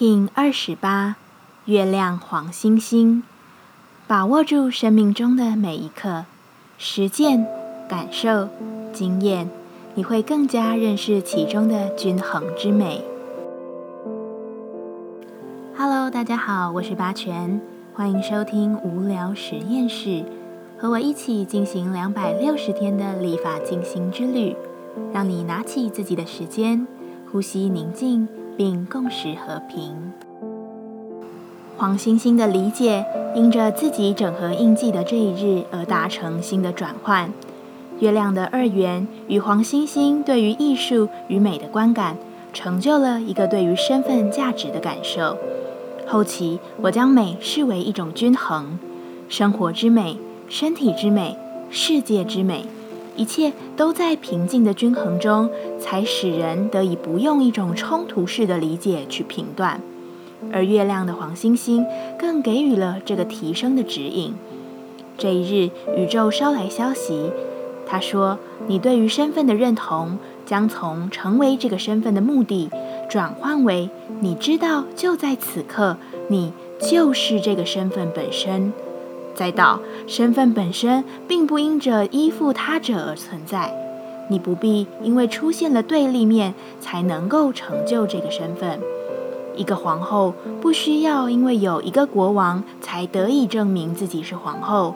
King 二十八，月亮黄星星，把握住生命中的每一刻，实践、感受、经验，你会更加认识其中的均衡之美。Hello，大家好，我是八全，欢迎收听无聊实验室，和我一起进行两百六十天的立法进行之旅，让你拿起自己的时间，呼吸宁静。并共识和平。黄星星的理解，因着自己整合印记的这一日而达成新的转换。月亮的二元与黄星星对于艺术与美的观感，成就了一个对于身份价值的感受。后期，我将美视为一种均衡，生活之美、身体之美、世界之美。一切都在平静的均衡中，才使人得以不用一种冲突式的理解去评断。而月亮的黄星星更给予了这个提升的指引。这一日，宇宙捎来消息，他说：“你对于身份的认同，将从成为这个身份的目的，转换为你知道就在此刻，你就是这个身份本身。”再到身份本身并不因着依附他者而存在，你不必因为出现了对立面才能够成就这个身份。一个皇后不需要因为有一个国王才得以证明自己是皇后，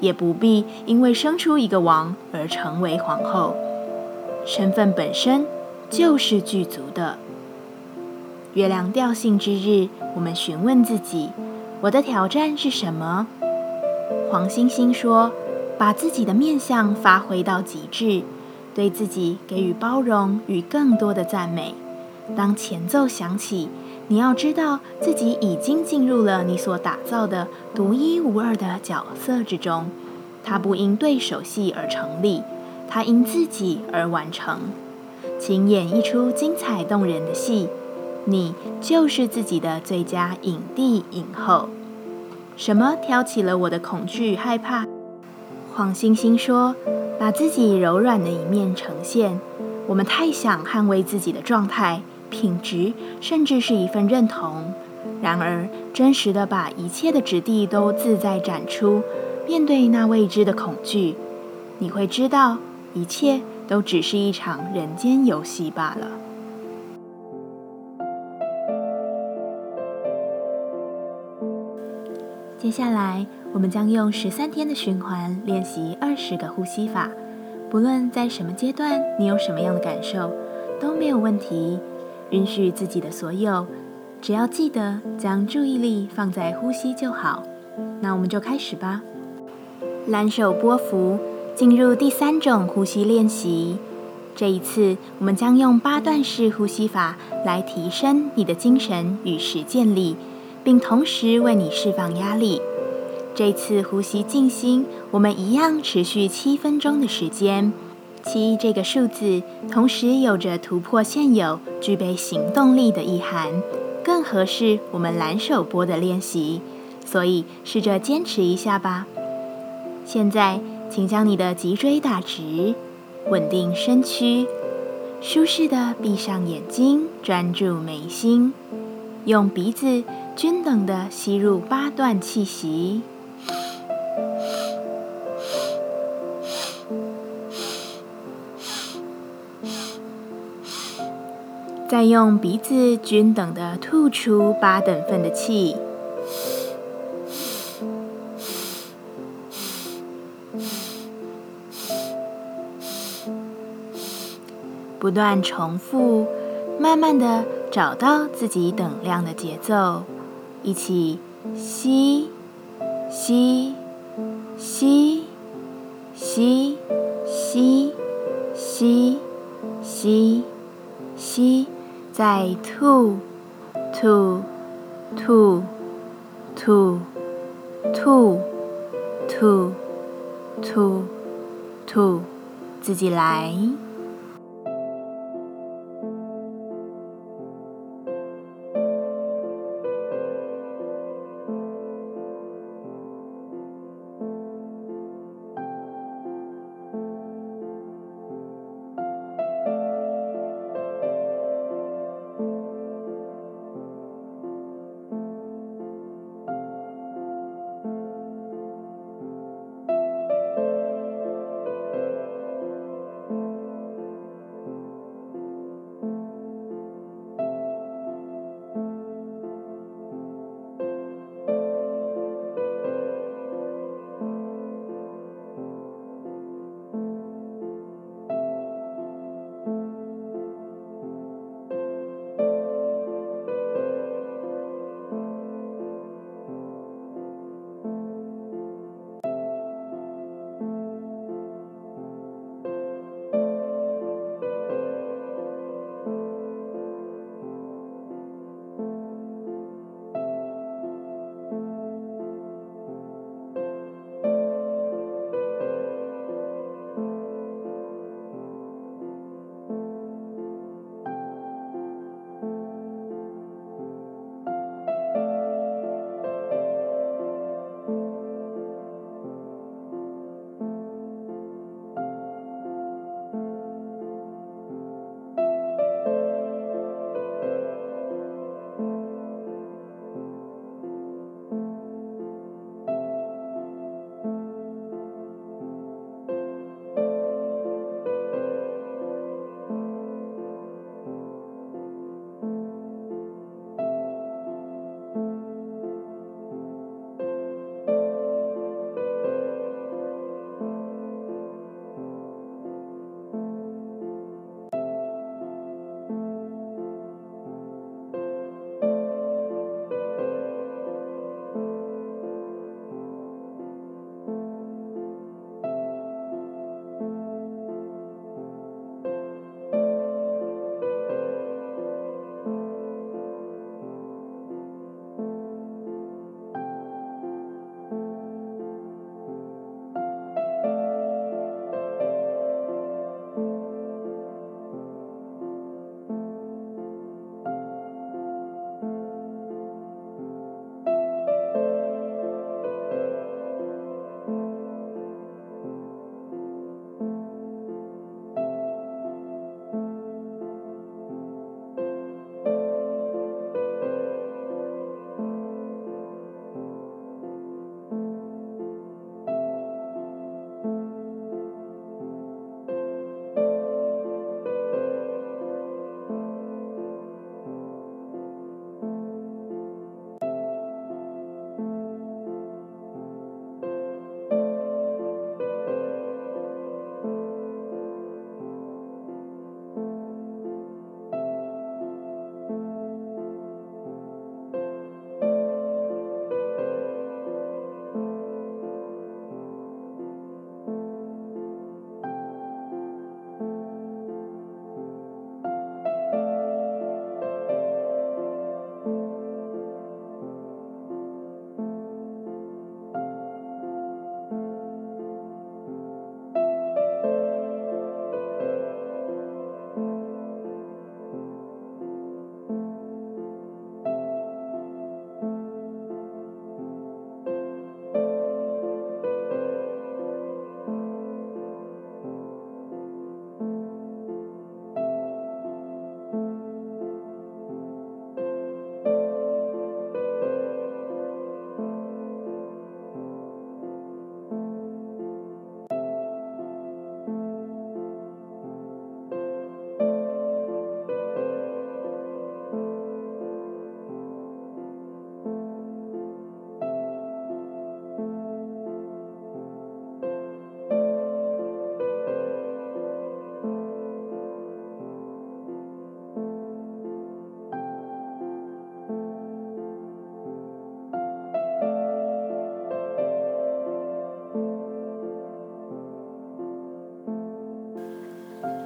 也不必因为生出一个王而成为皇后。身份本身就是具足的。月亮调性之日，我们询问自己：我的挑战是什么？黄星星说：“把自己的面相发挥到极致，对自己给予包容与更多的赞美。当前奏响起，你要知道自己已经进入了你所打造的独一无二的角色之中。它不因对手戏而成立，它因自己而完成。请演一出精彩动人的戏，你就是自己的最佳影帝影后。”什么挑起了我的恐惧与害怕？黄星星说：“把自己柔软的一面呈现。我们太想捍卫自己的状态、品质，甚至是一份认同。然而，真实的把一切的质地都自在展出，面对那未知的恐惧，你会知道，一切都只是一场人间游戏罢了。”接下来，我们将用十三天的循环练习二十个呼吸法。不论在什么阶段，你有什么样的感受，都没有问题。允许自己的所有，只要记得将注意力放在呼吸就好。那我们就开始吧。蓝手波幅，进入第三种呼吸练习。这一次，我们将用八段式呼吸法来提升你的精神与实践力。并同时为你释放压力。这次呼吸静心，我们一样持续七分钟的时间。七这个数字，同时有着突破现有、具备行动力的意涵，更合适我们蓝手波的练习。所以试着坚持一下吧。现在，请将你的脊椎打直，稳定身躯，舒适的闭上眼睛，专注眉心，用鼻子。均等的吸入八段气息，再用鼻子均等的吐出八等份的气，不断重复，慢慢的找到自己等量的节奏。一起吸，吸，吸，吸，吸，吸，吸，吸，再吐，吐，吐，吐，吐，吐，吐，吐，自己来。